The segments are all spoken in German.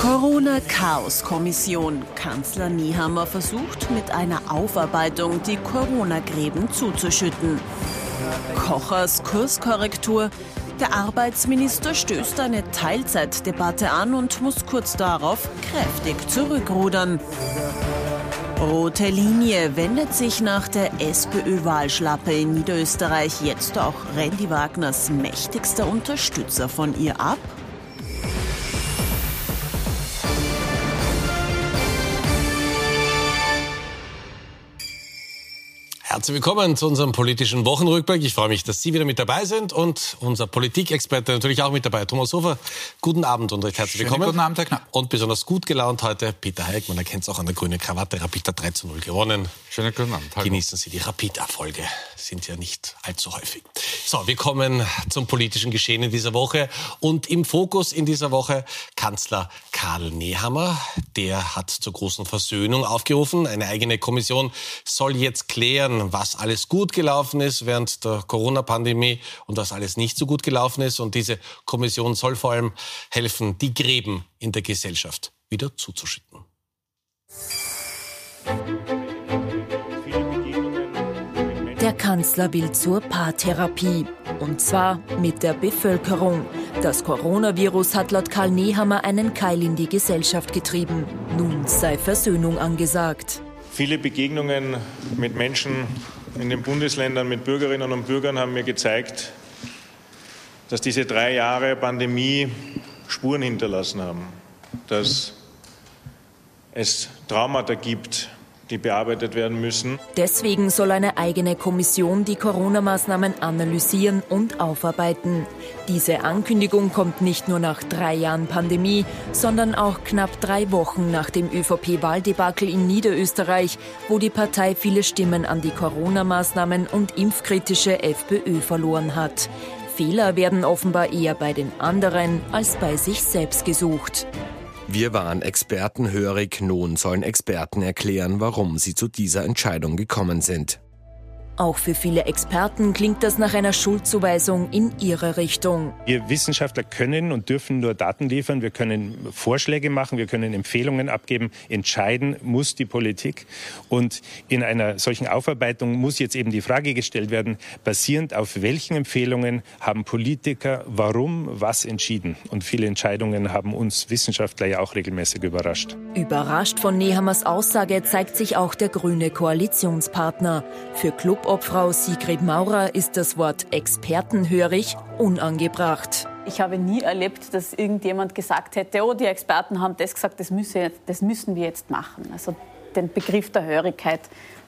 Corona-Chaos-Kommission. Kanzler Niehammer versucht mit einer Aufarbeitung die Corona-Gräben zuzuschütten. Kochers Kurskorrektur. Der Arbeitsminister stößt eine Teilzeitdebatte an und muss kurz darauf kräftig zurückrudern. Rote Linie wendet sich nach der SPÖ-Wahlschlappe in Niederösterreich jetzt auch Randy Wagners mächtigster Unterstützer von ihr ab? Herzlich willkommen zu unserem politischen Wochenrückblick. Ich freue mich, dass Sie wieder mit dabei sind und unser Politikexperte natürlich auch mit dabei, Thomas Hofer. Guten Abend und recht herzlich willkommen. Guten Abend, Herr Knapp. Und besonders gut gelaunt heute Peter Heik. Man erkennt es auch an der grünen Krawatte. Rapid hat 3 zu 0 gewonnen. Schönen guten Abend. Hallo. Genießen Sie die Rapid-Erfolge. Sind ja nicht allzu häufig. So, wir kommen zum politischen Geschehen in dieser Woche. Und im Fokus in dieser Woche Kanzler Karl Nehammer. Der hat zur großen Versöhnung aufgerufen. Eine eigene Kommission soll jetzt klären, was alles gut gelaufen ist während der Corona-Pandemie und was alles nicht so gut gelaufen ist. Und diese Kommission soll vor allem helfen, die Gräben in der Gesellschaft wieder zuzuschütten. Der Kanzler will zur Paartherapie. Und zwar mit der Bevölkerung. Das Coronavirus hat laut Karl Nehammer einen Keil in die Gesellschaft getrieben. Nun sei Versöhnung angesagt. Viele Begegnungen mit Menschen in den Bundesländern, mit Bürgerinnen und Bürgern haben mir gezeigt, dass diese drei Jahre Pandemie Spuren hinterlassen haben, dass es Traumata gibt, die bearbeitet werden müssen. Deswegen soll eine eigene Kommission die Corona-Maßnahmen analysieren und aufarbeiten. Diese Ankündigung kommt nicht nur nach drei Jahren Pandemie, sondern auch knapp drei Wochen nach dem ÖVP-Wahldebakel in Niederösterreich, wo die Partei viele Stimmen an die Corona-Maßnahmen und impfkritische FPÖ verloren hat. Fehler werden offenbar eher bei den anderen als bei sich selbst gesucht. Wir waren expertenhörig, nun sollen Experten erklären, warum sie zu dieser Entscheidung gekommen sind. Auch für viele Experten klingt das nach einer Schuldzuweisung in ihre Richtung. Wir Wissenschaftler können und dürfen nur Daten liefern. Wir können Vorschläge machen, wir können Empfehlungen abgeben. Entscheiden muss die Politik. Und in einer solchen Aufarbeitung muss jetzt eben die Frage gestellt werden, basierend auf welchen Empfehlungen haben Politiker warum was entschieden. Und viele Entscheidungen haben uns Wissenschaftler ja auch regelmäßig überrascht. Überrascht von Nehammers Aussage zeigt sich auch der grüne Koalitionspartner. Für Club Obfrau Sigrid Maurer ist das Wort expertenhörig unangebracht. Ich habe nie erlebt, dass irgendjemand gesagt hätte, oh, die Experten haben das gesagt, das, müsse, das müssen wir jetzt machen. Also den Begriff der Hörigkeit,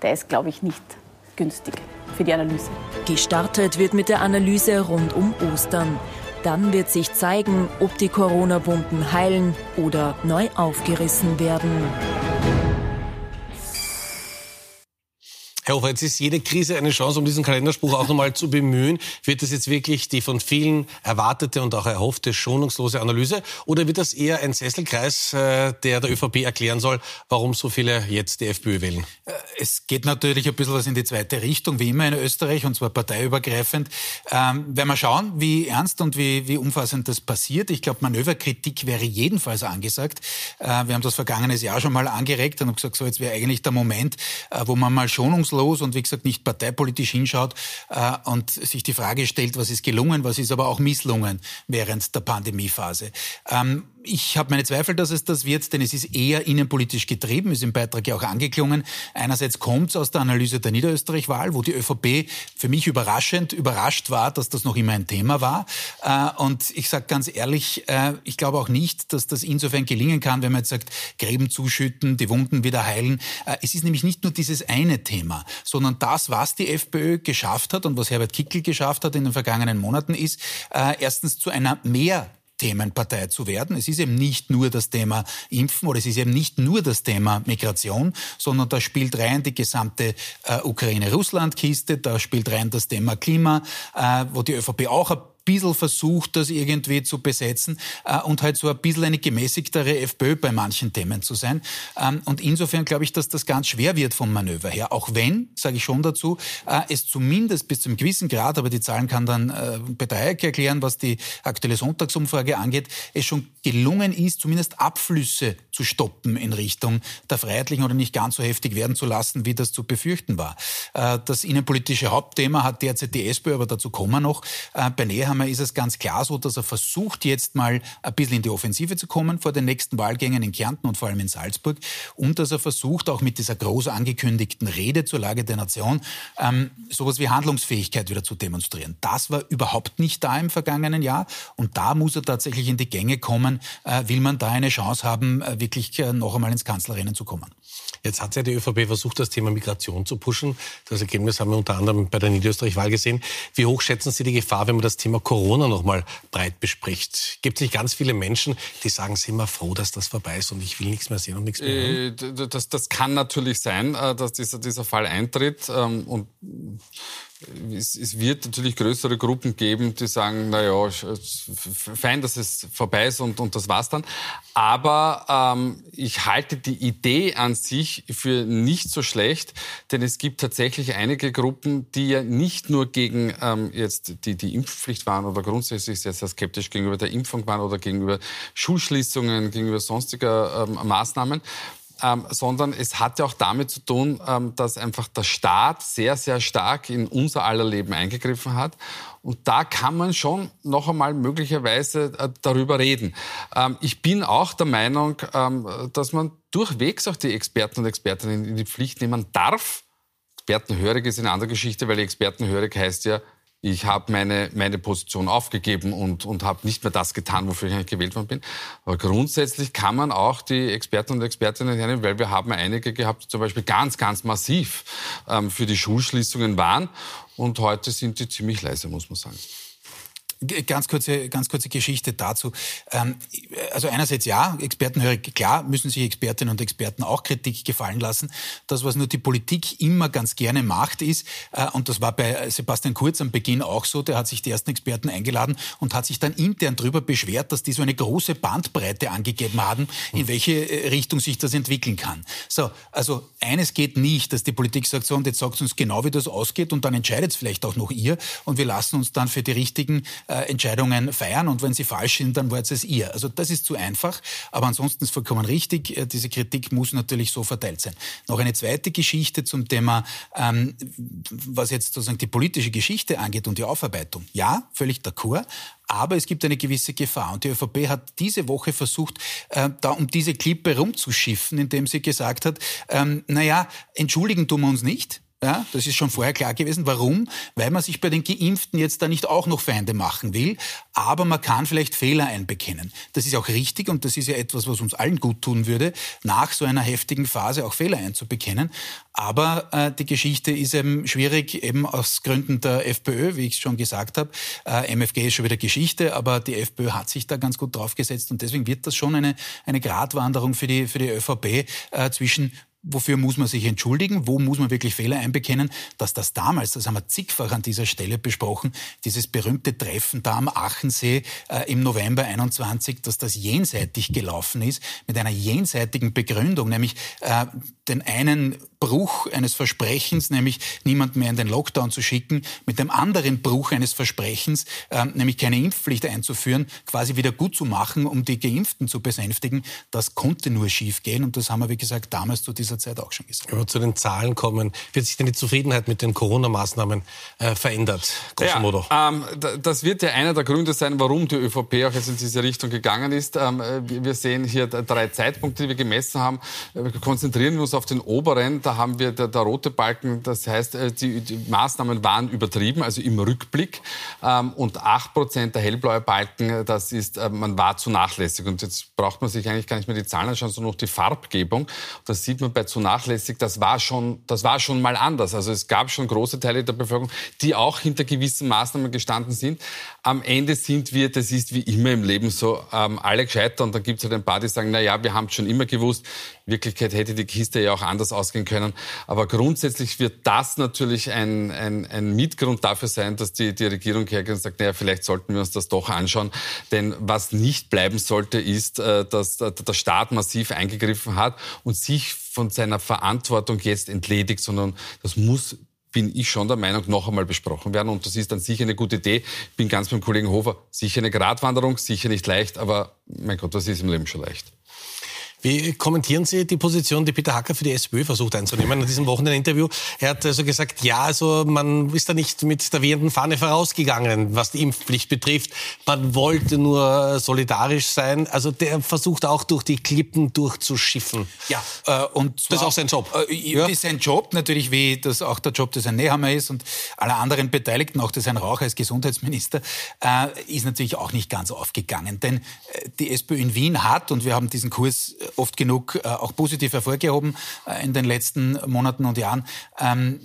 der ist, glaube ich, nicht günstig für die Analyse. Gestartet wird mit der Analyse rund um Ostern. Dann wird sich zeigen, ob die Corona-Wunden heilen oder neu aufgerissen werden. Herr Hofer, jetzt ist jede Krise eine Chance, um diesen Kalenderspruch auch nochmal zu bemühen. Wird das jetzt wirklich die von vielen erwartete und auch erhoffte schonungslose Analyse? Oder wird das eher ein Sesselkreis, äh, der der ÖVP erklären soll, warum so viele jetzt die FPÖ wählen? Äh, es geht natürlich ein bisschen was in die zweite Richtung, wie immer in Österreich, und zwar parteiübergreifend. Ähm, werden wir schauen, wie ernst und wie, wie umfassend das passiert. Ich glaube, Manöverkritik wäre jedenfalls angesagt. Äh, wir haben das vergangenes Jahr schon mal angeregt und haben gesagt, so jetzt wäre eigentlich der Moment, äh, wo man mal schonungslos los und wie gesagt nicht parteipolitisch hinschaut äh, und sich die Frage stellt, was ist gelungen, was ist aber auch misslungen während der Pandemiephase. Ähm, ich habe meine Zweifel, dass es das wird, denn es ist eher innenpolitisch getrieben, ist im Beitrag ja auch angeklungen. Einerseits kommt es aus der Analyse der Niederösterreich-Wahl, wo die ÖVP für mich überraschend überrascht war, dass das noch immer ein Thema war. Äh, und ich sage ganz ehrlich, äh, ich glaube auch nicht, dass das insofern gelingen kann, wenn man jetzt sagt, Gräben zuschütten, die Wunden wieder heilen. Äh, es ist nämlich nicht nur dieses eine Thema, sondern das, was die FPÖ geschafft hat und was Herbert Kickel geschafft hat in den vergangenen Monaten, ist erstens zu einer mehr Themenpartei zu werden. Es ist eben nicht nur das Thema Impfen oder es ist eben nicht nur das Thema Migration, sondern da spielt rein die gesamte äh, Ukraine-Russland-Kiste, da spielt rein das Thema Klima, äh, wo die ÖVP auch bisschen versucht, das irgendwie zu besetzen äh, und halt so ein bisschen eine gemäßigtere FPÖ bei manchen Themen zu sein. Ähm, und insofern glaube ich, dass das ganz schwer wird vom Manöver her. Auch wenn, sage ich schon dazu, äh, es zumindest bis zu einem gewissen Grad, aber die Zahlen kann dann äh, Peter Hayek erklären, was die aktuelle Sonntagsumfrage angeht, es schon gelungen ist, zumindest Abflüsse zu stoppen in Richtung der Freiheitlichen oder nicht ganz so heftig werden zu lassen, wie das zu befürchten war. Äh, das innenpolitische Hauptthema hat derzeit die SPÖ, aber dazu kommen wir noch. Äh, bei Nehammer ist es ganz klar so, dass er versucht, jetzt mal ein bisschen in die Offensive zu kommen vor den nächsten Wahlgängen in Kärnten und vor allem in Salzburg und dass er versucht, auch mit dieser groß angekündigten Rede zur Lage der Nation ähm, sowas wie Handlungsfähigkeit wieder zu demonstrieren. Das war überhaupt nicht da im vergangenen Jahr und da muss er tatsächlich in die Gänge kommen, äh, will man da eine Chance haben, äh, wirklich äh, noch einmal ins Kanzlerrennen zu kommen. Jetzt hat ja die ÖVP versucht, das Thema Migration zu pushen. Das Ergebnis haben wir unter anderem bei der Niederösterreich-Wahl gesehen. Wie hoch schätzen Sie die Gefahr, wenn man das Thema Corona noch mal breit bespricht? Gibt es nicht ganz viele Menschen, die sagen, sind wir froh, dass das vorbei ist und ich will nichts mehr sehen und nichts mehr hören? Äh, das, das kann natürlich sein, äh, dass dieser, dieser Fall eintritt. Ähm, und es, es, wird natürlich größere Gruppen geben, die sagen, na ja, fein, dass es vorbei ist und, und das war's dann. Aber ähm, ich halte die Idee an sich für nicht so schlecht, denn es gibt tatsächlich einige Gruppen, die ja nicht nur gegen ähm, jetzt die, die Impfpflicht waren oder grundsätzlich sehr, sehr skeptisch gegenüber der Impfung waren oder gegenüber Schulschließungen, gegenüber sonstiger ähm, Maßnahmen, ähm, sondern es hat ja auch damit zu tun, ähm, dass einfach der Staat sehr, sehr stark in unser aller Leben eingegriffen hat. Und da kann man schon noch einmal möglicherweise äh, darüber reden. Ähm, ich bin auch der Meinung, ähm, dass man durchwegs auch die Experten und Expertinnen in die Pflicht nehmen darf. Expertenhörig ist eine andere Geschichte, weil Expertenhörig heißt ja, ich habe meine, meine Position aufgegeben und, und habe nicht mehr das getan, wofür ich eigentlich gewählt worden bin. Aber grundsätzlich kann man auch die Experten und Expertinnen nennen, weil wir haben einige gehabt, die zum Beispiel ganz, ganz massiv ähm, für die Schulschließungen waren. Und heute sind die ziemlich leise, muss man sagen. Ganz kurze, ganz kurze Geschichte dazu. Ähm, also einerseits ja, Experten höre klar, müssen sich Expertinnen und Experten auch Kritik gefallen lassen. Das, was nur die Politik immer ganz gerne macht, ist, äh, und das war bei Sebastian Kurz am Beginn auch so, der hat sich die ersten Experten eingeladen und hat sich dann intern darüber beschwert, dass die so eine große Bandbreite angegeben haben, in welche äh, Richtung sich das entwickeln kann. So, also eines geht nicht, dass die Politik sagt, so und jetzt sagt uns genau, wie das ausgeht und dann entscheidet es vielleicht auch noch ihr und wir lassen uns dann für die richtigen äh, Entscheidungen feiern und wenn sie falsch sind, dann war es ihr. Also das ist zu einfach, aber ansonsten ist vollkommen richtig. Äh, diese Kritik muss natürlich so verteilt sein. Noch eine zweite Geschichte zum Thema, ähm, was jetzt sozusagen die politische Geschichte angeht und die Aufarbeitung. Ja, völlig d'accord. Aber es gibt eine gewisse Gefahr. Und die ÖVP hat diese Woche versucht, äh, da um diese Klippe rumzuschiffen, indem sie gesagt hat, ähm, naja, entschuldigen tun wir uns nicht. Ja, das ist schon vorher klar gewesen. Warum? Weil man sich bei den Geimpften jetzt da nicht auch noch Feinde machen will. Aber man kann vielleicht Fehler einbekennen. Das ist auch richtig und das ist ja etwas, was uns allen gut tun würde, nach so einer heftigen Phase auch Fehler einzubekennen. Aber äh, die Geschichte ist eben schwierig, eben aus Gründen der FPÖ, wie ich es schon gesagt habe. Äh, MFG ist schon wieder Geschichte, aber die FPÖ hat sich da ganz gut draufgesetzt und deswegen wird das schon eine, eine Gratwanderung für die, für die ÖVP äh, zwischen wofür muss man sich entschuldigen, wo muss man wirklich Fehler einbekennen, dass das damals, das haben wir zigfach an dieser Stelle besprochen, dieses berühmte Treffen da am Achensee äh, im November 21, dass das jenseitig gelaufen ist, mit einer jenseitigen Begründung, nämlich äh, den einen Bruch eines Versprechens, nämlich niemand mehr in den Lockdown zu schicken, mit dem anderen Bruch eines Versprechens, äh, nämlich keine Impfpflicht einzuführen, quasi wieder gut zu machen, um die Geimpften zu besänftigen, das konnte nur schiefgehen und das haben wir, wie gesagt, damals zu dieser Zeit auch schon gesagt. Wenn wir zu den Zahlen kommen, wird sich denn die Zufriedenheit mit den Corona-Maßnahmen äh, verändert? Ja, ähm, das wird ja einer der Gründe sein, warum die ÖVP auch jetzt in diese Richtung gegangen ist. Ähm, wir sehen hier drei Zeitpunkte, die wir gemessen haben. Wir konzentrieren uns auf den oberen. Da haben wir der, der rote Balken, das heißt, äh, die, die, Maßnahmen waren übertrieben, also im Rückblick. Ähm, und 8 Prozent der hellblaue Balken, das ist, äh, man war zu nachlässig. Und jetzt braucht man sich eigentlich gar nicht mehr die Zahlen anschauen, sondern noch die Farbgebung. Das sieht man bei zu nachlässig. Das war schon, das war schon mal anders. Also es gab schon große Teile der Bevölkerung, die auch hinter gewissen Maßnahmen gestanden sind. Am Ende sind wir, das ist wie immer im Leben so, ähm, alle gescheitert. Und dann gibt es halt ein paar, die sagen, na ja, wir haben es schon immer gewusst. In Wirklichkeit hätte die Kiste ja auch anders ausgehen können können. Aber grundsätzlich wird das natürlich ein, ein, ein Mitgrund dafür sein, dass die, die Regierung hergeht und sagt, naja, vielleicht sollten wir uns das doch anschauen. Denn was nicht bleiben sollte, ist, äh, dass der Staat massiv eingegriffen hat und sich von seiner Verantwortung jetzt entledigt, sondern das muss bin ich schon der Meinung, noch einmal besprochen werden. Und das ist dann sicher eine gute Idee. Ich bin ganz beim Kollegen Hofer. Sicher eine Gratwanderung, sicher nicht leicht, aber mein Gott, was ist im Leben schon leicht? Wie kommentieren Sie die Position, die Peter Hacker für die SPÖ versucht einzunehmen in diesem Wochenende-Interview? Er hat also gesagt, ja, also man ist da nicht mit der wehenden Fahne vorausgegangen, was die Impfpflicht betrifft. Man wollte nur solidarisch sein. Also der versucht auch durch die Klippen durchzuschiffen. Ja, äh, und das ist auch sein Job. Äh, ja. Das ist sein Job, natürlich wie das auch der Job des Herrn Nehammer ist und aller anderen Beteiligten, auch des Herrn Rauch als Gesundheitsminister, äh, ist natürlich auch nicht ganz aufgegangen. Denn äh, die SPÖ in Wien hat, und wir haben diesen Kurs äh, oft genug äh, auch positiv hervorgehoben äh, in den letzten Monaten und Jahren. Ähm,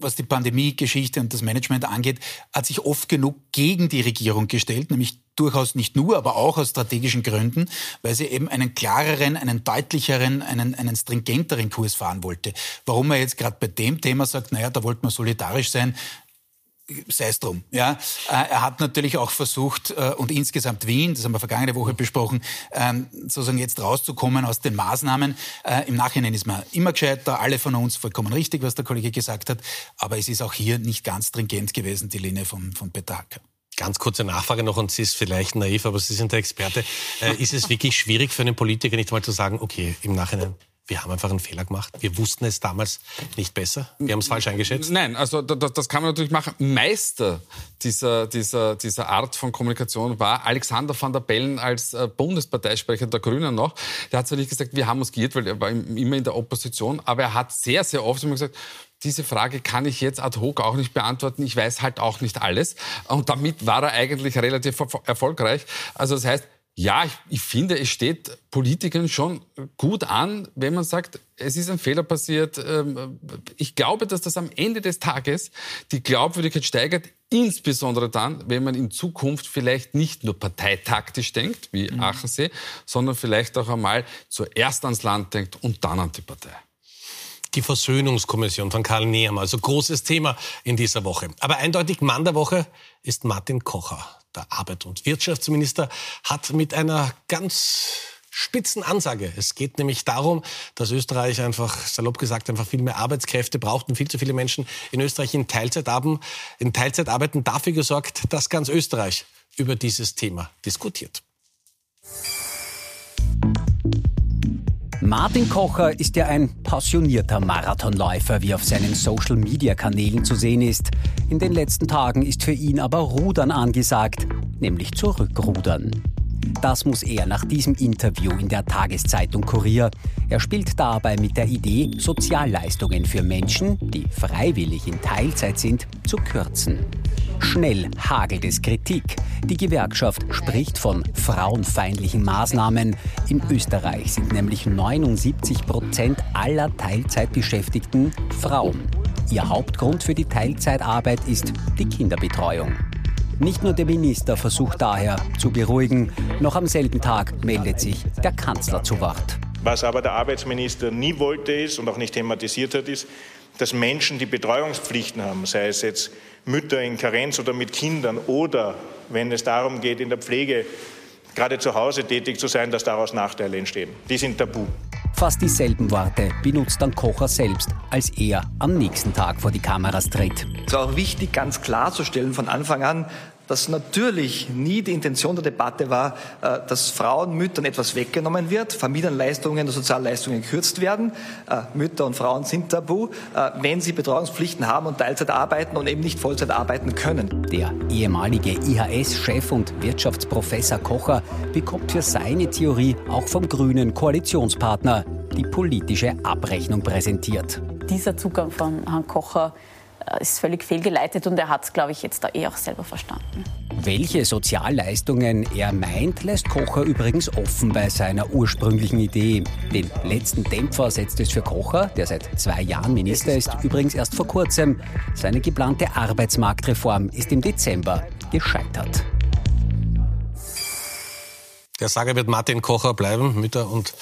was die Pandemie-Geschichte und das Management angeht, hat sich oft genug gegen die Regierung gestellt, nämlich durchaus nicht nur, aber auch aus strategischen Gründen, weil sie eben einen klareren, einen deutlicheren, einen, einen stringenteren Kurs fahren wollte. Warum er jetzt gerade bei dem Thema sagt, naja, da wollten wir solidarisch sein, sei es drum. Ja, äh, er hat natürlich auch versucht äh, und insgesamt Wien, das haben wir vergangene Woche besprochen, ähm, sozusagen jetzt rauszukommen aus den Maßnahmen. Äh, Im Nachhinein ist man immer gescheiter, alle von uns vollkommen richtig, was der Kollege gesagt hat, aber es ist auch hier nicht ganz stringent gewesen die Linie von, von Peter Hacker. Ganz kurze Nachfrage noch, und sie ist vielleicht naiv, aber Sie sind der Experte. ist es wirklich schwierig für einen Politiker nicht mal zu sagen, okay, im Nachhinein wir haben einfach einen Fehler gemacht. Wir wussten es damals nicht besser. Wir haben es falsch eingeschätzt. Nein, also das, das, kann man natürlich machen. Meister dieser, dieser, dieser Art von Kommunikation war Alexander van der Bellen als äh, Bundesparteisprecher der Grünen noch. Der hat zwar nicht gesagt, wir haben uns geirrt, weil er war immer in der Opposition, aber er hat sehr, sehr oft immer gesagt, diese Frage kann ich jetzt ad hoc auch nicht beantworten. Ich weiß halt auch nicht alles. Und damit war er eigentlich relativ erfolgreich. Also das heißt, ja, ich, ich, finde, es steht Politikern schon gut an, wenn man sagt, es ist ein Fehler passiert. Ähm, ich glaube, dass das am Ende des Tages die Glaubwürdigkeit steigert, insbesondere dann, wenn man in Zukunft vielleicht nicht nur parteitaktisch denkt, wie mhm. Achensee, sondern vielleicht auch einmal zuerst ans Land denkt und dann an die Partei die Versöhnungskommission von Karl Nehammer. Also großes Thema in dieser Woche. Aber eindeutig Mann der Woche ist Martin Kocher der Arbeit- und Wirtschaftsminister, hat mit einer ganz spitzen Ansage. Es geht nämlich darum, dass Österreich einfach, salopp gesagt, einfach viel mehr Arbeitskräfte braucht und viel zu viele Menschen in Österreich in Teilzeit, haben, in Teilzeit arbeiten, dafür gesorgt, dass ganz Österreich über dieses Thema diskutiert. Martin Kocher ist ja ein passionierter Marathonläufer, wie auf seinen Social-Media-Kanälen zu sehen ist. In den letzten Tagen ist für ihn aber Rudern angesagt, nämlich zurückrudern. Das muss er nach diesem Interview in der Tageszeitung Kurier. Er spielt dabei mit der Idee, Sozialleistungen für Menschen, die freiwillig in Teilzeit sind, zu kürzen. Schnell hagelt es Kritik. Die Gewerkschaft spricht von frauenfeindlichen Maßnahmen. In Österreich sind nämlich 79 Prozent aller Teilzeitbeschäftigten Frauen. Ihr Hauptgrund für die Teilzeitarbeit ist die Kinderbetreuung. Nicht nur der Minister versucht daher zu beruhigen, noch am selben Tag meldet sich der Kanzler zu Wort. Was aber der Arbeitsminister nie wollte ist und auch nicht thematisiert hat, ist, dass Menschen, die Betreuungspflichten haben, sei es jetzt Mütter in Karenz oder mit Kindern oder wenn es darum geht, in der Pflege gerade zu Hause tätig zu sein, dass daraus Nachteile entstehen. Die sind tabu. Fast dieselben Worte benutzt dann Kocher selbst, als er am nächsten Tag vor die Kameras tritt. Es ist auch wichtig, ganz klarzustellen von Anfang an, dass natürlich nie die Intention der Debatte war, äh, dass Frauen, Müttern etwas weggenommen wird, Familienleistungen und Sozialleistungen gekürzt werden. Äh, Mütter und Frauen sind tabu, äh, wenn sie Betreuungspflichten haben und Teilzeit arbeiten und eben nicht Vollzeit arbeiten können. Der ehemalige IHS-Chef und Wirtschaftsprofessor Kocher bekommt für seine Theorie auch vom grünen Koalitionspartner die politische Abrechnung präsentiert. Dieser Zugang von Herrn Kocher ist völlig fehlgeleitet und er hat es, glaube ich, jetzt da eh auch selber verstanden. Welche Sozialleistungen er meint, lässt Kocher übrigens offen bei seiner ursprünglichen Idee. Den letzten Dämpfer setzt es für Kocher, der seit zwei Jahren Minister ist, übrigens erst vor kurzem. Seine geplante Arbeitsmarktreform ist im Dezember gescheitert. Der Sager wird Martin Kocher bleiben. Mütter und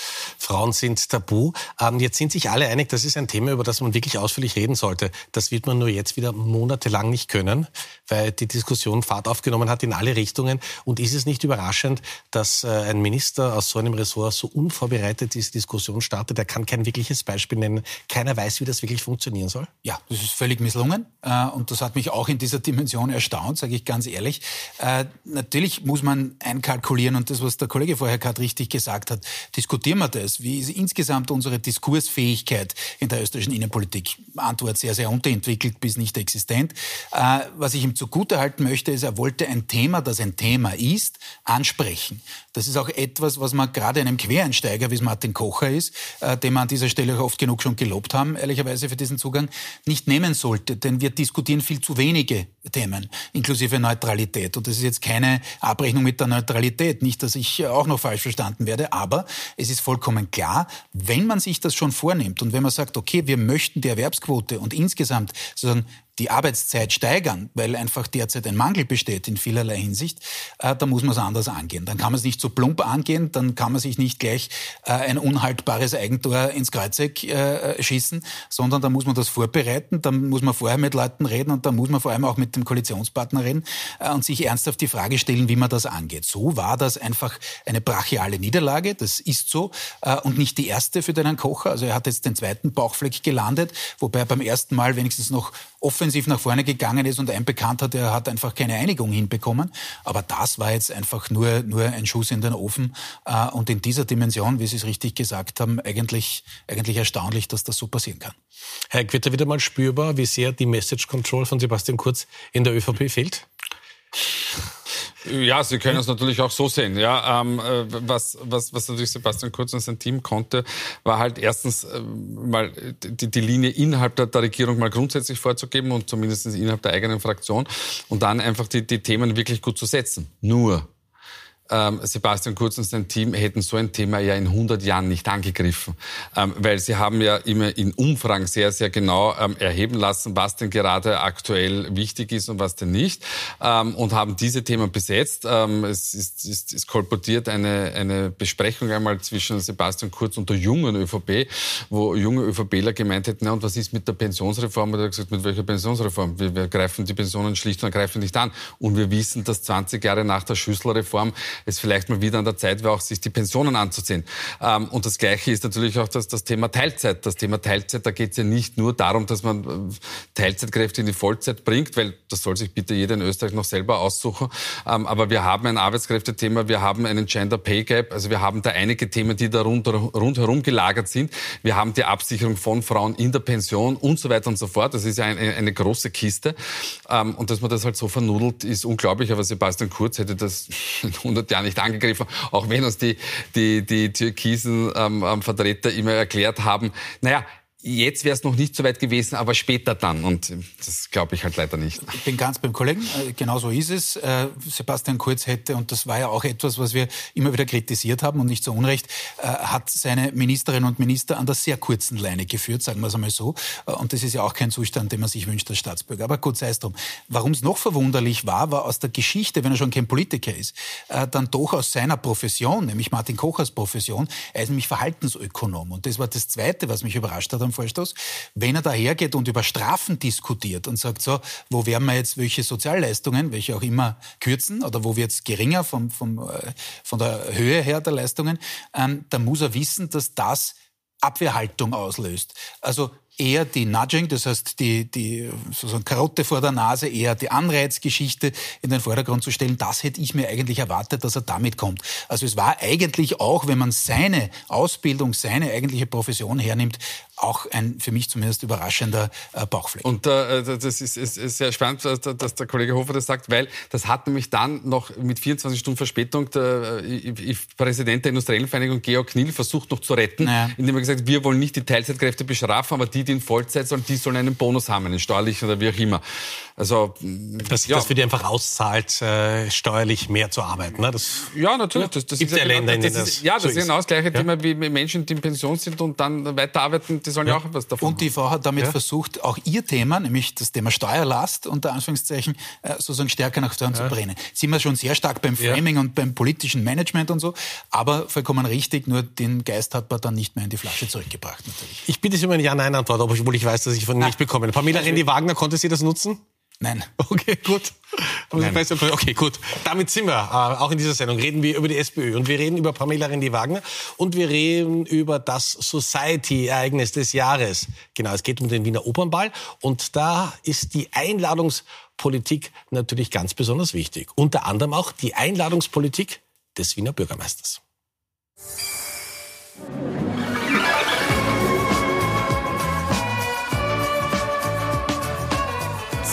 Frauen sind tabu. Ähm, jetzt sind sich alle einig, das ist ein Thema, über das man wirklich ausführlich reden sollte. Das wird man nur jetzt wieder monatelang nicht können, weil die Diskussion Fahrt aufgenommen hat in alle Richtungen. Und ist es nicht überraschend, dass äh, ein Minister aus so einem Ressort so unvorbereitet diese Diskussion startet? Er kann kein wirkliches Beispiel nennen. Keiner weiß, wie das wirklich funktionieren soll. Ja, das ist völlig misslungen. Äh, und das hat mich auch in dieser Dimension erstaunt, sage ich ganz ehrlich. Äh, natürlich muss man einkalkulieren und das, was der der Kollege vorher gerade richtig gesagt hat, diskutieren wir das. Wie ist insgesamt unsere Diskursfähigkeit in der österreichischen Innenpolitik? Antwort sehr, sehr unterentwickelt bis nicht existent. Äh, was ich ihm zugutehalten möchte, ist, er wollte ein Thema, das ein Thema ist, ansprechen. Das ist auch etwas, was man gerade einem Quereinsteiger, wie es Martin Kocher ist, äh, den wir an dieser Stelle auch oft genug schon gelobt haben, ehrlicherweise für diesen Zugang, nicht nehmen sollte. Denn wir diskutieren viel zu wenige Themen, inklusive Neutralität. Und das ist jetzt keine Abrechnung mit der Neutralität. Nicht, dass ich auch noch falsch verstanden werde, aber es ist vollkommen klar, wenn man sich das schon vornimmt und wenn man sagt, okay, wir möchten die Erwerbsquote und insgesamt sozusagen die Arbeitszeit steigern, weil einfach derzeit ein Mangel besteht in vielerlei Hinsicht, äh, da muss man es anders angehen. Dann kann man es nicht so plump angehen, dann kann man sich nicht gleich äh, ein unhaltbares Eigentor ins Kreuzeck äh, schießen, sondern da muss man das vorbereiten, dann muss man vorher mit Leuten reden und dann muss man vor allem auch mit dem Koalitionspartner reden äh, und sich ernsthaft die Frage stellen, wie man das angeht. So war das einfach eine brachiale Niederlage, das ist so, äh, und nicht die erste für den Herrn Kocher. Also er hat jetzt den zweiten Bauchfleck gelandet, wobei beim ersten Mal wenigstens noch offensiv nach vorne gegangen ist und ein Bekannter, der hat einfach keine Einigung hinbekommen. Aber das war jetzt einfach nur, nur ein Schuss in den Ofen. Äh, und in dieser Dimension, wie Sie es richtig gesagt haben, eigentlich, eigentlich erstaunlich, dass das so passieren kann. Herr da wieder mal spürbar, wie sehr die Message Control von Sebastian Kurz in der ÖVP fehlt? Ja, Sie können es natürlich auch so sehen. Ja, ähm, äh, was, was, was natürlich Sebastian Kurz und sein Team konnte, war halt erstens äh, mal die, die Linie innerhalb der, der Regierung mal grundsätzlich vorzugeben und zumindest innerhalb der eigenen Fraktion und dann einfach die, die Themen wirklich gut zu setzen. Nur Sebastian Kurz und sein Team hätten so ein Thema ja in 100 Jahren nicht angegriffen, ähm, weil sie haben ja immer in Umfragen sehr, sehr genau ähm, erheben lassen, was denn gerade aktuell wichtig ist und was denn nicht ähm, und haben diese Themen besetzt. Ähm, es, ist, ist, es kolportiert eine, eine Besprechung einmal zwischen Sebastian Kurz und der jungen ÖVP, wo junge ÖVPler gemeint hätten, na und was ist mit der Pensionsreform? Und er hat gesagt, mit welcher Pensionsreform? Wir, wir greifen die Pensionen schlicht und ergreifend nicht an. Und wir wissen, dass 20 Jahre nach der Schüsselreform es vielleicht mal wieder an der Zeit wäre, auch sich die Pensionen anzuziehen. Ähm, und das Gleiche ist natürlich auch das, das Thema Teilzeit. Das Thema Teilzeit, da geht es ja nicht nur darum, dass man äh, Teilzeitkräfte in die Vollzeit bringt, weil das soll sich bitte jeder in Österreich noch selber aussuchen. Ähm, aber wir haben ein Arbeitskräftethema, wir haben einen Gender Pay Gap, also wir haben da einige Themen, die da rund, rundherum gelagert sind. Wir haben die Absicherung von Frauen in der Pension und so weiter und so fort. Das ist ja eine, eine große Kiste. Ähm, und dass man das halt so vernudelt, ist unglaublich. Aber Sebastian Kurz hätte das in 100 Jahren nicht angegriffen, auch wenn uns die, die, die türkisen ähm, ähm Vertreter immer erklärt haben, naja, Jetzt wäre es noch nicht so weit gewesen, aber später dann. Und das glaube ich halt leider nicht. Ich bin ganz beim Kollegen. Äh, genau so ist es. Äh, Sebastian Kurz hätte, und das war ja auch etwas, was wir immer wieder kritisiert haben und nicht so unrecht, äh, hat seine Ministerinnen und Minister an der sehr kurzen Leine geführt, sagen wir es einmal so. Und das ist ja auch kein Zustand, den man sich wünscht als Staatsbürger. Aber gut, sei es drum. Warum es noch verwunderlich war, war aus der Geschichte, wenn er schon kein Politiker ist, dann doch aus seiner Profession, nämlich Martin Kochers Profession, er ist nämlich Verhaltensökonom. Und das war das Zweite, was mich überrascht hat am Vorstoß, wenn er dahergeht und über Strafen diskutiert und sagt, so, wo werden wir jetzt welche Sozialleistungen, welche auch immer, kürzen oder wo wird es geringer vom, vom, äh, von der Höhe her der Leistungen, ähm, dann muss er wissen, dass das Abwehrhaltung auslöst. Also eher die Nudging, das heißt die, die sozusagen Karotte vor der Nase, eher die Anreizgeschichte in den Vordergrund zu stellen. Das hätte ich mir eigentlich erwartet, dass er damit kommt. Also es war eigentlich auch, wenn man seine Ausbildung, seine eigentliche Profession hernimmt, auch ein für mich zumindest überraschender äh, Bauchfleck. Und äh, das ist, ist, ist sehr spannend, dass, dass, der Kollege Hofer das sagt, weil das hat nämlich dann noch mit 24 Stunden Verspätung der äh, Präsident der Industriellen Vereinigung Georg Knill versucht noch zu retten, naja. indem er gesagt hat, wir wollen nicht die Teilzeitkräfte bestrafen, aber die, die in Vollzeit sollen, die sollen einen Bonus haben, einen steuerlichen oder wie auch immer. Also dass sich ja. das für die einfach auszahlt, äh, steuerlich mehr zu arbeiten. Ne? Das ja, natürlich. Das, das gibt ja Länder, in denen das, ist, Ja, das so ist genau das gleiche ja? Thema wie Menschen, die in Pension sind und dann weiterarbeiten die sollen ja auch was davon Und die Frau hat damit ja. versucht, auch ihr Thema, nämlich das Thema Steuerlast, unter Anführungszeichen, äh, sozusagen stärker nach vorne ja. zu bringen. Sind wir schon sehr stark beim Framing und beim politischen Management und so, aber vollkommen richtig, nur den Geist hat man dann nicht mehr in die Flasche zurückgebracht, natürlich. Ich bitte Sie um eine Ja-Nein-Antwort, obwohl ich weiß, dass ich von Ihnen nicht bekomme. Pamela Rendi-Wagner, konnte sie das nutzen? Nein. Okay, gut. Okay, gut. Damit sind wir. Äh, auch in dieser Sendung reden wir über die SPÖ und wir reden über Pamela Rendi-Wagner und wir reden über das Society-Ereignis des Jahres. Genau, es geht um den Wiener Opernball und da ist die Einladungspolitik natürlich ganz besonders wichtig. Unter anderem auch die Einladungspolitik des Wiener Bürgermeisters.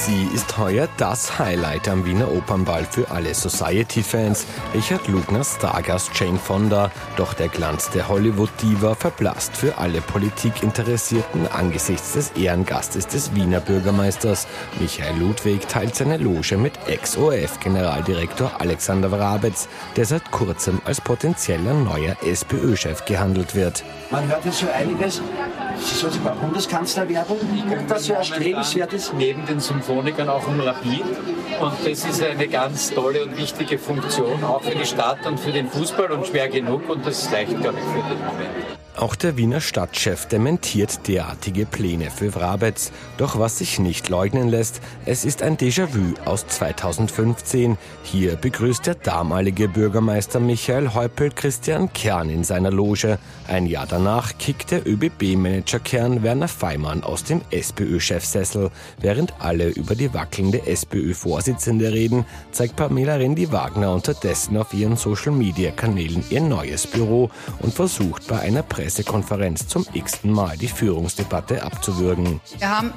Sie ist heuer das Highlight am Wiener Opernball für alle Society-Fans. Richard Lugner Stargast Jane Fonda. Doch der Glanz der Hollywood-Diva verblasst für alle Politikinteressierten angesichts des Ehrengastes des Wiener Bürgermeisters. Michael Ludwig teilt seine Loge mit Ex-ORF-Generaldirektor Alexander Wrabetz, der seit kurzem als potenzieller neuer SPÖ-Chef gehandelt wird. Man hört jetzt so einiges. Sie soll sogar Bundeskanzler werden. Das wäre erstrebenswert ist. Neben den Symphonikern auch um Rapid. Und das ist eine ganz tolle und wichtige Funktion, auch für die Stadt und für den Fußball und schwer genug. Und das reicht, glaube ich, für den Moment. Auch der Wiener Stadtchef dementiert derartige Pläne für Wrabetz. Doch was sich nicht leugnen lässt, es ist ein Déjà-vu aus 2015. Hier begrüßt der damalige Bürgermeister Michael Häupl Christian Kern in seiner Loge. Ein Jahr danach kickt der ÖBB-Manager Kern Werner Feimann aus dem SPÖ-Chefsessel. Während alle über die wackelnde SPÖ-Vorsitzende reden, zeigt Pamela Rendi-Wagner unterdessen auf ihren Social-Media-Kanälen ihr neues Büro und versucht bei einer Presse Pressekonferenz zum x-ten Mal die Führungsdebatte abzuwürgen. Wir haben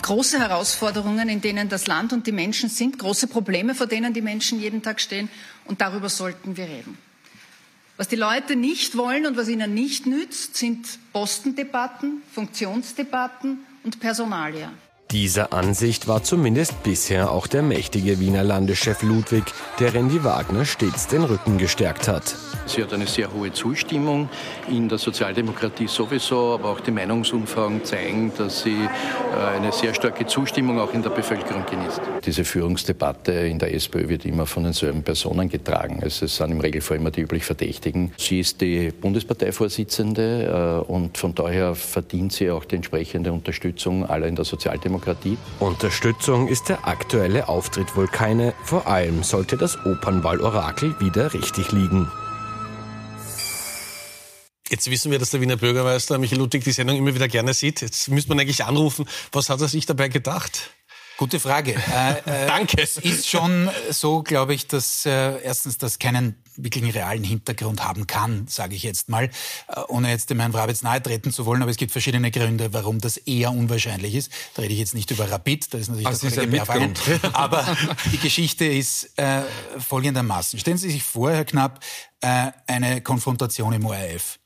große Herausforderungen, in denen das Land und die Menschen sind, große Probleme, vor denen die Menschen jeden Tag stehen. Und darüber sollten wir reden. Was die Leute nicht wollen und was ihnen nicht nützt, sind Postendebatten, Funktionsdebatten und Personalia. Dieser Ansicht war zumindest bisher auch der mächtige Wiener Landeschef Ludwig, der Randy Wagner stets den Rücken gestärkt hat. Sie hat eine sehr hohe Zustimmung in der Sozialdemokratie sowieso, aber auch die Meinungsumfragen zeigen, dass sie äh, eine sehr starke Zustimmung auch in der Bevölkerung genießt. Diese Führungsdebatte in der SPÖ wird immer von denselben Personen getragen. Es sind im Regelfall immer die üblich Verdächtigen. Sie ist die Bundesparteivorsitzende äh, und von daher verdient sie auch die entsprechende Unterstützung aller in der Sozialdemokratie. Demokratie. Unterstützung ist der aktuelle Auftritt wohl keine. Vor allem sollte das Opernball-Orakel wieder richtig liegen. Jetzt wissen wir, dass der Wiener Bürgermeister Michael Ludwig die Sendung immer wieder gerne sieht. Jetzt müsste man eigentlich anrufen. Was hat er sich dabei gedacht? Gute Frage. Äh, äh, Danke. Es ist schon so, glaube ich, dass äh, erstens das keinen wirklichen realen Hintergrund haben kann, sage ich jetzt mal, äh, ohne jetzt dem Herrn Wrabetz nahe treten zu wollen. Aber es gibt verschiedene Gründe, warum das eher unwahrscheinlich ist. Da rede ich jetzt nicht über Rapid, da ist natürlich also das ist ein Aber die Geschichte ist äh, folgendermaßen. Stellen Sie sich vor, Herr Knapp, äh, eine Konfrontation im ORF.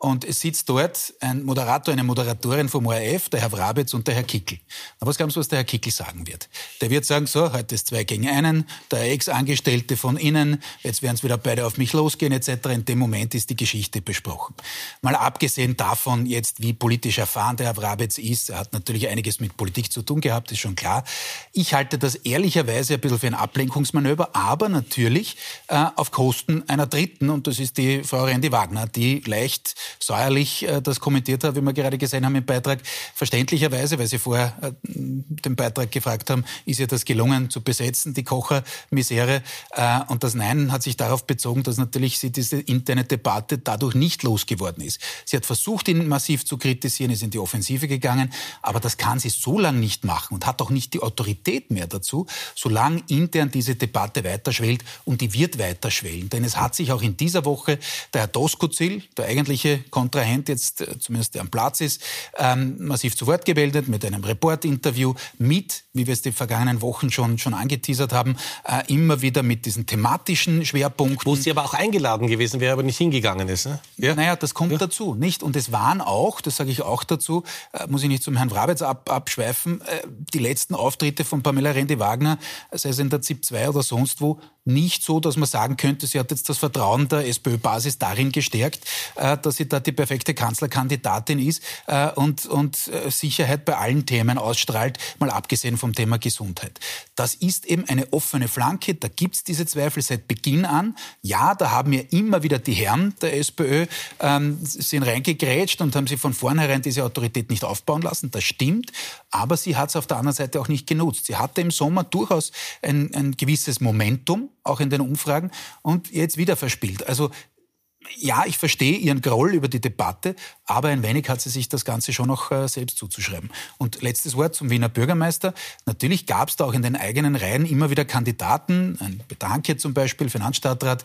Und es sitzt dort ein Moderator, eine Moderatorin vom ORF, der Herr Wrabetz und der Herr Kickel. Na, was glauben Sie, was der Herr Kickel sagen wird? Der wird sagen, so, heute ist zwei gegen einen, der Ex-Angestellte von Ihnen, jetzt werden es wieder beide auf mich losgehen, etc. In dem Moment ist die Geschichte besprochen. Mal abgesehen davon jetzt, wie politisch erfahren der Herr Wrabetz ist, er hat natürlich einiges mit Politik zu tun gehabt, ist schon klar. Ich halte das ehrlicherweise ein bisschen für ein Ablenkungsmanöver, aber natürlich äh, auf Kosten einer Dritten, und das ist die Frau Rendi Wagner, die leicht säuerlich äh, das kommentiert hat, wie wir gerade gesehen haben im Beitrag. Verständlicherweise, weil Sie vorher äh, den Beitrag gefragt haben, ist ihr das gelungen zu besetzen, die Kochermisere. Äh, und das Nein hat sich darauf bezogen, dass natürlich sie diese interne Debatte dadurch nicht losgeworden ist. Sie hat versucht, ihn massiv zu kritisieren, ist in die Offensive gegangen, aber das kann sie so lange nicht machen und hat auch nicht die Autorität mehr dazu, solange intern diese Debatte weiterschwellt und die wird weiterschwellen. Denn es hat sich auch in dieser Woche der Herr Doskozil, der eigentliche Kontrahent jetzt äh, zumindest der am Platz ist, ähm, massiv zu Wort gemeldet mit einem Reportinterview mit, wie wir es die vergangenen Wochen schon, schon angeteasert haben, äh, immer wieder mit diesen thematischen Schwerpunkten. Wo sie aber auch eingeladen gewesen wäre, aber nicht hingegangen ist. Ne? Ja. Naja, das kommt ja. dazu, nicht? Und es waren auch, das sage ich auch dazu, äh, muss ich nicht zum Herrn Wrabetz ab, abschweifen, äh, die letzten Auftritte von Pamela Rendi-Wagner, sei es in der ZIP 2 oder sonst wo, nicht so, dass man sagen könnte, sie hat jetzt das Vertrauen der SPÖ-Basis darin gestärkt, äh, dass sie sie da die perfekte Kanzlerkandidatin ist äh, und, und äh, Sicherheit bei allen Themen ausstrahlt, mal abgesehen vom Thema Gesundheit. Das ist eben eine offene Flanke, da gibt's diese Zweifel seit Beginn an. Ja, da haben ja immer wieder die Herren der SPÖ ähm, sind reingegrätscht und haben sie von vornherein diese Autorität nicht aufbauen lassen. Das stimmt, aber sie hat es auf der anderen Seite auch nicht genutzt. Sie hatte im Sommer durchaus ein, ein gewisses Momentum, auch in den Umfragen, und jetzt wieder verspielt. Also ja, ich verstehe Ihren Groll über die Debatte, aber ein wenig hat sie sich das Ganze schon noch äh, selbst zuzuschreiben. Und letztes Wort zum Wiener Bürgermeister. Natürlich gab es da auch in den eigenen Reihen immer wieder Kandidaten, ein Bedanke zum Beispiel, Finanzstadtrat,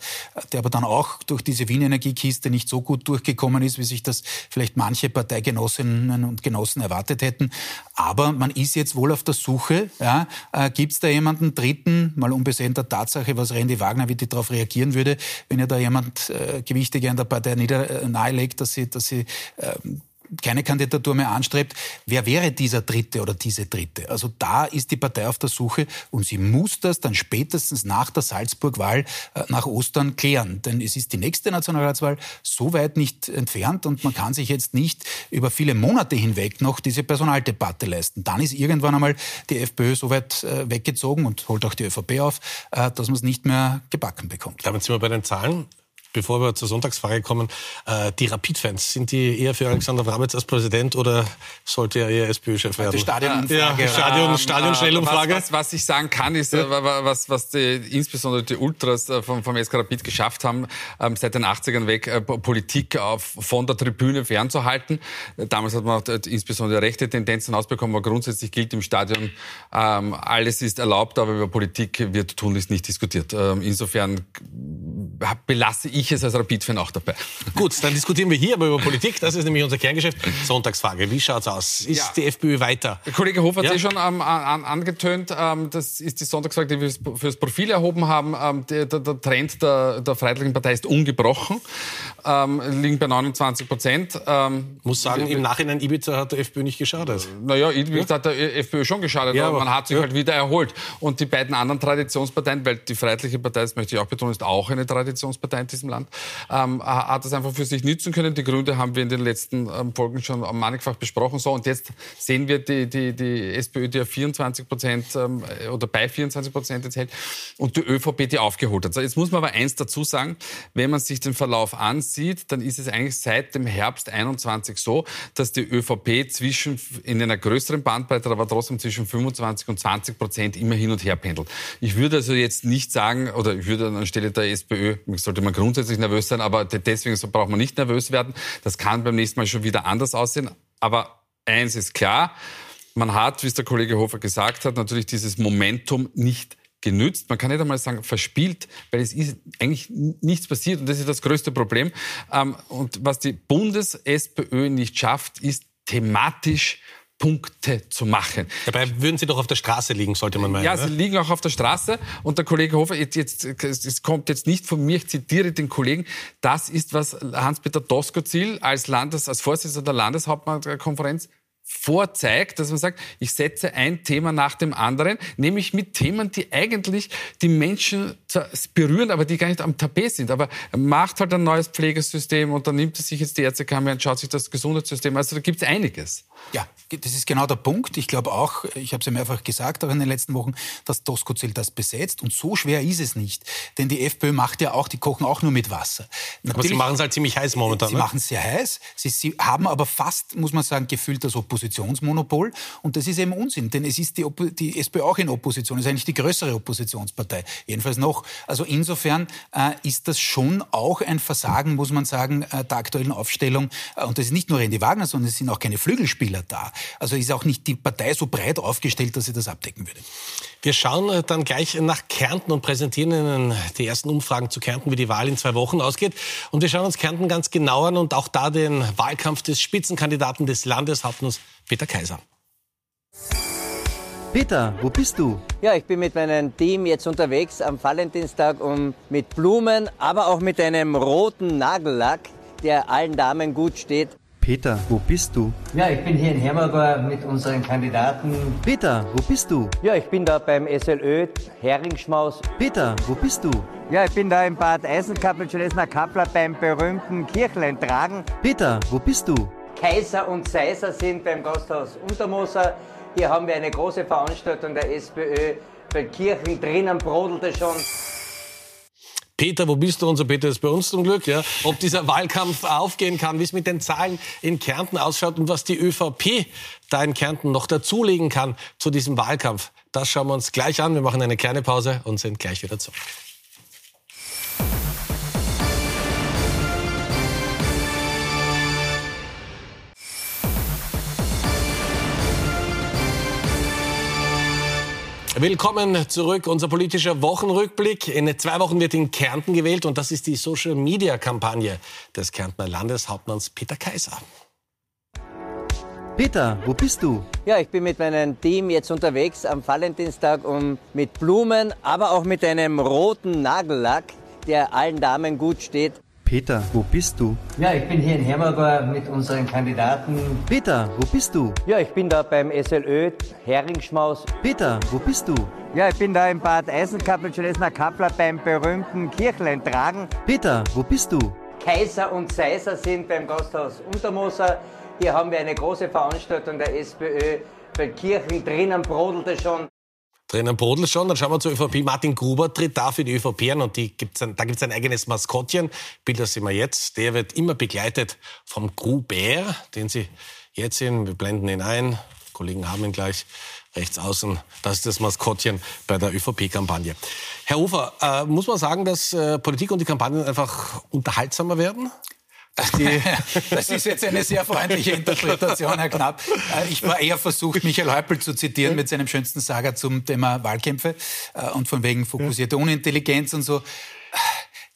der aber dann auch durch diese Wien-Energiekiste nicht so gut durchgekommen ist, wie sich das vielleicht manche Parteigenossinnen und Genossen erwartet hätten. Aber man ist jetzt wohl auf der Suche. Ja, äh, Gibt es da jemanden Dritten, mal unbesehen der Tatsache, was Randy Wagner, wie die darauf reagieren würde, wenn ja da jemand äh, Gewichtige an der Partei nieder, äh, nahelegt, dass sie, dass sie ähm, keine Kandidatur mehr anstrebt, wer wäre dieser Dritte oder diese Dritte? Also da ist die Partei auf der Suche und sie muss das dann spätestens nach der Salzburg-Wahl äh, nach Ostern klären. Denn es ist die nächste Nationalratswahl so weit nicht entfernt und man kann sich jetzt nicht über viele Monate hinweg noch diese Personaldebatte leisten. Dann ist irgendwann einmal die FPÖ so weit äh, weggezogen und holt auch die ÖVP auf, dass man es nicht mehr gebacken bekommt. Damit sind wir bei den Zahlen bevor wir zur Sonntagsfrage kommen, äh, die Rapid-Fans, sind die eher für Alexander Wrabetz als Präsident oder sollte er eher SPÖ-Chef werden? Die Stadionumfrage. Ja, Stadion, Ähm, Stadion-Schnellumfrage. Was, was, was ich sagen kann, ist, äh, was, was die, insbesondere die Ultras äh, vom, vom SK Rapid geschafft haben, ähm, seit den 80ern weg, äh, Politik auf, von der Tribüne fernzuhalten. Äh, Damals hat man auch, äh, insbesondere rechte Tendenzen ausbekommen, aber grundsätzlich gilt im Stadion, ähm, alles ist erlaubt, aber über Politik wird tunlichst nicht diskutiert. Insofern belasse ich es als Rapid-Fan auch dabei. Gut, dann diskutieren wir hier aber über Politik. Das ist nämlich unser Kerngeschäft. Sonntagsfrage. Wie schaut's aus? Ist Ja. die FPÖ weiter? Der Kollege Hofer hat Ja? es eh schon ähm, an, angetönt. Ähm, das ist die Sonntagsfrage, die wir fürs- Profil erhoben haben. Ähm, der, der, Trend der, der Freiheitlichen Partei ist ungebrochen. Ähm, liegen bei 29 Prozent. Ähm, Muss sagen, im Nachhinein Ibiza hat der FPÖ nicht geschadet. naja, Ibiza hat der FPÖ schon geschadet, Ja, aber aber- man hat sich ja. halt wieder erholt. Und die beiden anderen Traditionsparteien, weil die Freiheitliche Partei, das möchte ich auch betonen, ist auch eine Traditionspartei in diesem Land, ähm, hat das einfach für sich nützen können. Die Gründe haben wir in den letzten ähm, Folgen schon mannigfach besprochen. So, und jetzt sehen wir die, die, die SPÖ, die auf 24 Prozent ähm, oder bei 24 Prozent jetzt hält und die ÖVP, die aufgeholt hat. So, jetzt muss man aber eins dazu sagen, wenn man sich den Verlauf ansieht, dann ist es eigentlich seit dem Herbst 21 so, dass die ÖVP zwischen, in einer größeren Bandbreite, aber trotzdem zwischen 25 und 20 Prozent immer hin und her pendelt. Ich würde also jetzt nicht sagen, oder ich würde anstelle der SPÖ, sollte man grundsätzlich nervös sein, aber deswegen braucht man nicht nervös werden. Das kann beim nächsten Mal schon wieder anders aussehen. Aber eins ist klar, man hat, wie es der Kollege Hofer gesagt hat, natürlich dieses Momentum nicht genützt. Man kann nicht einmal sagen verspielt, weil es ist eigentlich nichts passiert und das ist das größte Problem. Ähm, Und was die Bundes-SPÖ nicht schafft, ist thematisch Punkte zu machen. Dabei würden sie doch auf der Straße liegen, sollte man meinen. Ja, oder? sie liegen auch auf der Straße. Und der Kollege Hofer, jetzt, jetzt, es kommt jetzt nicht von mir, ich zitiere den Kollegen, das ist, was Hans-Peter Doskozil als, Landes-, als Vorsitzender der Landeshauptmannkonferenz vorzeigt, dass man sagt, ich setze ein Thema nach dem anderen, nämlich mit Themen, die eigentlich die Menschen berühren, aber die gar nicht am Tapet sind. Aber er macht halt ein neues Pflegesystem und dann nimmt er sich jetzt die Ärztekammer und schaut sich das Gesundheitssystem. Also da gibt es einiges. Ja, das ist genau der Punkt. Ich glaube auch, ich habe es ja mehrfach gesagt, auch in den letzten Wochen, dass Doskozil das besetzt. Und so schwer ist es nicht. Denn die FPÖ macht ja auch, die kochen auch nur mit Wasser. Aber sie machen es halt ziemlich heiß momentan. Sie ne? machen es sehr heiß. Sie, sie haben aber fast, muss man sagen, gefühlt das Oppositionsmonopol. Und das ist eben Unsinn, denn es ist die, Oppo die SPÖ auch in Opposition. Es ist eigentlich die größere Oppositionspartei. Jedenfalls noch. Also insofern äh, ist das schon auch ein Versagen, muss man sagen, äh, der aktuellen Aufstellung. Äh, und das ist nicht nur Randy Wagner, sondern es sind auch keine Flügelspieler da. Also ist auch nicht die Partei so breit aufgestellt, dass sie das abdecken würde. Wir schauen äh, dann gleich nach Kärnten und präsentieren Ihnen die ersten Umfragen zu Kärnten, wie die Wahl in zwei Wochen ausgeht. Und wir schauen uns Kärnten ganz genau an und auch da den Wahlkampf des Spitzenkandidaten des Landeshauptmanns Peter Kaiser. Peter, wo bist du? Ja, ich bin mit meinem Team jetzt unterwegs am Valentinstag und mit Blumen, aber auch mit einem roten Nagellack, der allen Damen gut steht. Peter, wo bist du? Ja, ich bin hier in Hermagor mit unseren Kandidaten. Peter, wo bist du? Ja, ich bin da beim SLÖ Heringsschmaus. Peter, wo bist du? Ja, ich bin da im Bad Eisenkappel, Schlesner Kappler beim berühmten Kirchlein tragen. Peter, wo bist du? Kaiser und Seiser sind beim Gasthaus Untermoser. Hier haben wir eine große Veranstaltung der SPÖ. Bei Kirchen drinnen brodelt es schon. Peter, wo bist du? Unser Peter ist bei uns zum Glück. Ja. Ob dieser Wahlkampf aufgehen kann, wie es mit den Zahlen in Kärnten ausschaut und was die ÖVP da in Kärnten noch dazulegen kann zu diesem Wahlkampf, das schauen wir uns gleich an. Wir machen eine kleine Pause und sind gleich wieder zurück. Willkommen zurück, unser politischer Wochenrückblick. In zwei Wochen wird in Kärnten gewählt und das ist die Social-Media-Kampagne des Kärntner Landeshauptmanns Peter Kaiser. Peter, wo bist du? Ja, ich bin mit meinem Team jetzt unterwegs am Valentinstag und mit Blumen, aber auch mit einem roten Nagellack, der allen Damen gut steht. Peter, wo bist du? Ja, ich bin hier in Hermagor mit unseren Kandidaten. Peter, wo bist du? Ja, ich bin da beim SLÖ Heringsschmaus. Peter, wo bist du? Ja, ich bin da im Bad Eisenkappel, Schlesner Kappler beim berühmten Kirchlein tragen. Peter, wo bist du? Kaiser und Seiser sind beim Gasthaus Untermoser. Hier haben wir eine große Veranstaltung der SPÖ. Bei Kirchen drinnen brodelt es schon. Drinnen brodelt schon. Dann schauen wir zur ÖVP. Martin Gruber tritt da für die ÖVP an und gibt's ein, da gibt es ein eigenes Maskottchen. Bilder sehen wir jetzt. Der wird immer begleitet vom Gruber, den Sie jetzt sehen. Wir blenden ihn ein. Die Kollegen haben ihn gleich rechts außen. Das ist das Maskottchen bei der ÖVP-Kampagne. Herr Hofer, äh, muss man sagen, dass äh, Politik und die Kampagnen einfach unterhaltsamer werden? Das ist jetzt eine sehr freundliche Interpretation, Herr Knapp. Äh, ich war eher versucht, Michael Häupl zu zitieren mit seinem schönsten Saga zum Thema Wahlkämpfe äh, und von wegen fokussierte Unintelligenz und so.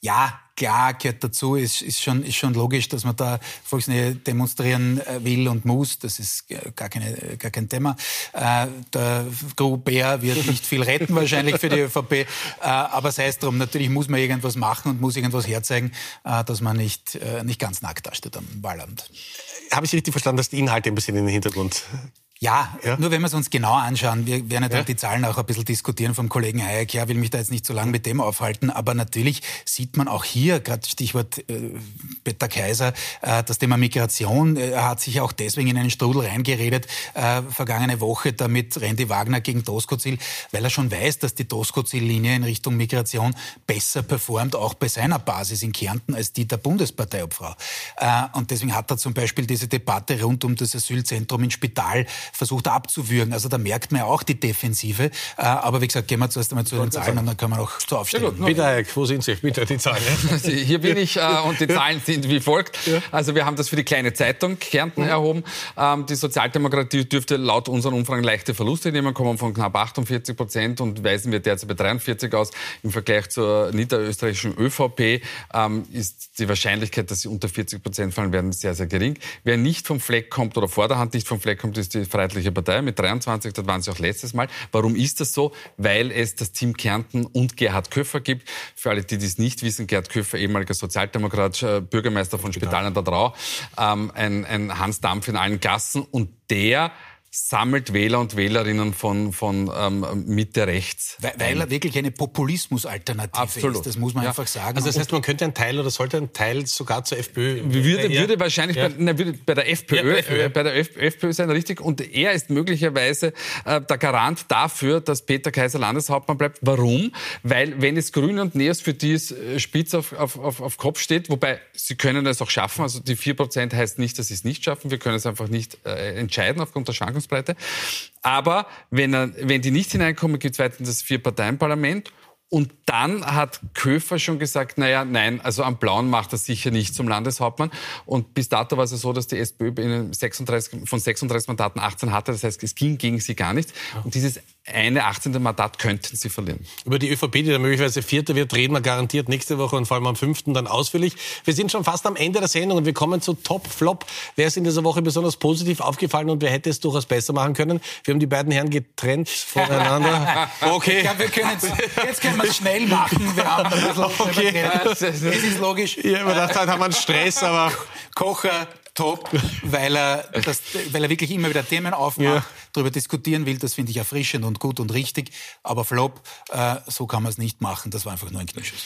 Ja, klar gehört dazu, ist, ist, schon, ist schon logisch, dass man da Volksnähe demonstrieren äh, will und muss. Das ist gar, keine, gar kein Thema. Äh, der Gruber wird nicht viel retten wahrscheinlich für die ÖVP, äh, aber sei es drum. Natürlich muss man irgendwas machen und muss irgendwas herzeigen, äh, dass man nicht, äh, nicht ganz nackt dasteht am Wahlabend. Habe ich richtig verstanden, dass die Inhalte ein bisschen in den Hintergrund ja, ja, nur wenn wir es uns genau anschauen, wir werden ja dann die Zahlen auch ein bisschen diskutieren vom Kollegen Hayek her, will mich da jetzt nicht so lange mit dem aufhalten, aber natürlich sieht man auch hier, gerade Stichwort äh, Peter Kaiser, äh, das Thema Migration, äh, hat sich auch deswegen in einen Strudel reingeredet, äh, vergangene Woche damit Randy Wagner gegen Doskozil, weil er schon weiß, dass die Doskozil-Linie in Richtung Migration besser performt, auch bei seiner Basis in Kärnten, als die der Bundesparteiobfrau. Äh, und deswegen hat er zum Beispiel diese Debatte rund um das Asylzentrum in Spital versucht abzuwürgen. Also da merkt man ja auch die Defensive. Äh, aber wie gesagt, gehen wir zuerst einmal zu den Zahlen und dann können wir noch zur Aufstellung. Bitte, Herr, wo sind Sie? Bitte die Zahlen. Hier bin ich äh, und die Zahlen sind wie folgt. Also wir haben das für die kleine Zeitung Kärnten mhm. erhoben. Ähm, die Sozialdemokratie dürfte laut unseren Umfragen leichte Verluste nehmen, kommen von knapp 48 Prozent und weisen wir derzeit bei 43 aus. Im Vergleich zur niederösterreichischen ÖVP ähm, ist die Wahrscheinlichkeit, dass sie unter 40 Prozent fallen werden, sehr, sehr gering. Wer nicht vom Fleck kommt oder vor der Hand nicht vom Fleck kommt, ist die Freiheitliche Partei mit 23, das waren sie auch letztes Mal. Warum ist das so? Weil es das Team Kärnten und Gerhard Köffer gibt. Für alle, die dies nicht wissen, Gerhard Köffer, ehemaliger Sozialdemokrat, äh, Bürgermeister von Spital an der Drau, ähm, ein, ein Hans Dampf in allen Gassen und der sammelt Wähler und Wählerinnen von, von ähm, Mitte rechts. Weil, weil er wirklich eine Populismusalternative Absolut. ist, das muss man ja. einfach sagen. Also das heißt, man könnte einen Teil oder sollte einen Teil sogar zur FPÖ... Würde, würde wahrscheinlich ja. bei, na, würde bei der FPÖ, ja, FPÖ. Äh, bei der FPÖ sein, richtig. Und er ist möglicherweise äh, der Garant dafür, dass Peter Kaiser Landeshauptmann bleibt. Warum? Weil wenn es Grüne und Neos für die es äh, spitz auf, auf, auf, auf Kopf steht, wobei sie können es auch schaffen, also die 4% heißt nicht, dass sie es nicht schaffen, wir können es einfach nicht äh, entscheiden aufgrund der Schwankungen Schwankungsbreite. Aber wenn, er, wenn die nicht hineinkommen, gibt es weiterhin das Vier-Parteien-Parlament. Und dann hat Köfer schon gesagt, naja, nein, also am Blauen macht er sicher nicht zum Landeshauptmann. Und bis dato war es so, dass die SPÖ 36, von 36 Mandaten 18 hatte. Das heißt, es ging gegen sie gar nicht. Und dieses eine 18. Mandat könnten sie verlieren. Über die ÖVP, die dann möglicherweise Vierter wird, reden wir garantiert nächste Woche und vor allem am 5. dann ausführlich. Wir sind schon fast am Ende der Sendung und wir kommen zu Top, Flop. Wer ist in dieser Woche besonders positiv aufgefallen und wer hätte es durchaus besser machen können? Wir haben die beiden Herren getrennt voneinander. Okay. Ich glaube, wir können jetzt können wir es schnell machen. Wir haben ein bisschen okay. Es ist logisch. Ja, man dachte, halt haben wir einen Stress, aber... Kocher, top, weil er, das, weil er wirklich immer wieder Themen aufmacht, ja. darüber diskutieren will, das finde ich erfrischend und gut und richtig. Aber Flop, äh, so kann man es nicht machen. Das war einfach nur ein Knieschuss.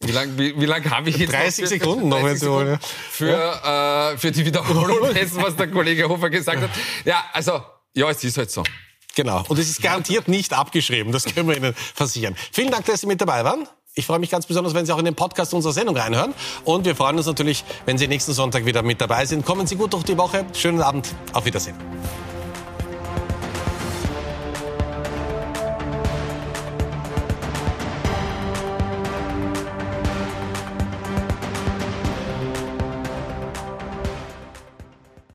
Wie lange wie, wie lang habe ich jetzt 30 noch? Für, Sekunden noch, wenn Sie wollen. Für, äh, für die Wiederholung dessen, was der Kollege Hofer gesagt hat. Ja, also, ja, es ist halt so. Genau. Und es ist garantiert nicht abgeschrieben. Das können wir Ihnen versichern. Vielen Dank, dass Sie mit dabei waren. Ich freue mich ganz besonders, wenn Sie auch in den Podcast unserer Sendung reinhören. Und wir freuen uns natürlich, wenn Sie nächsten Sonntag wieder mit dabei sind. Kommen Sie gut durch die Woche. Schönen Abend. Auf Wiedersehen.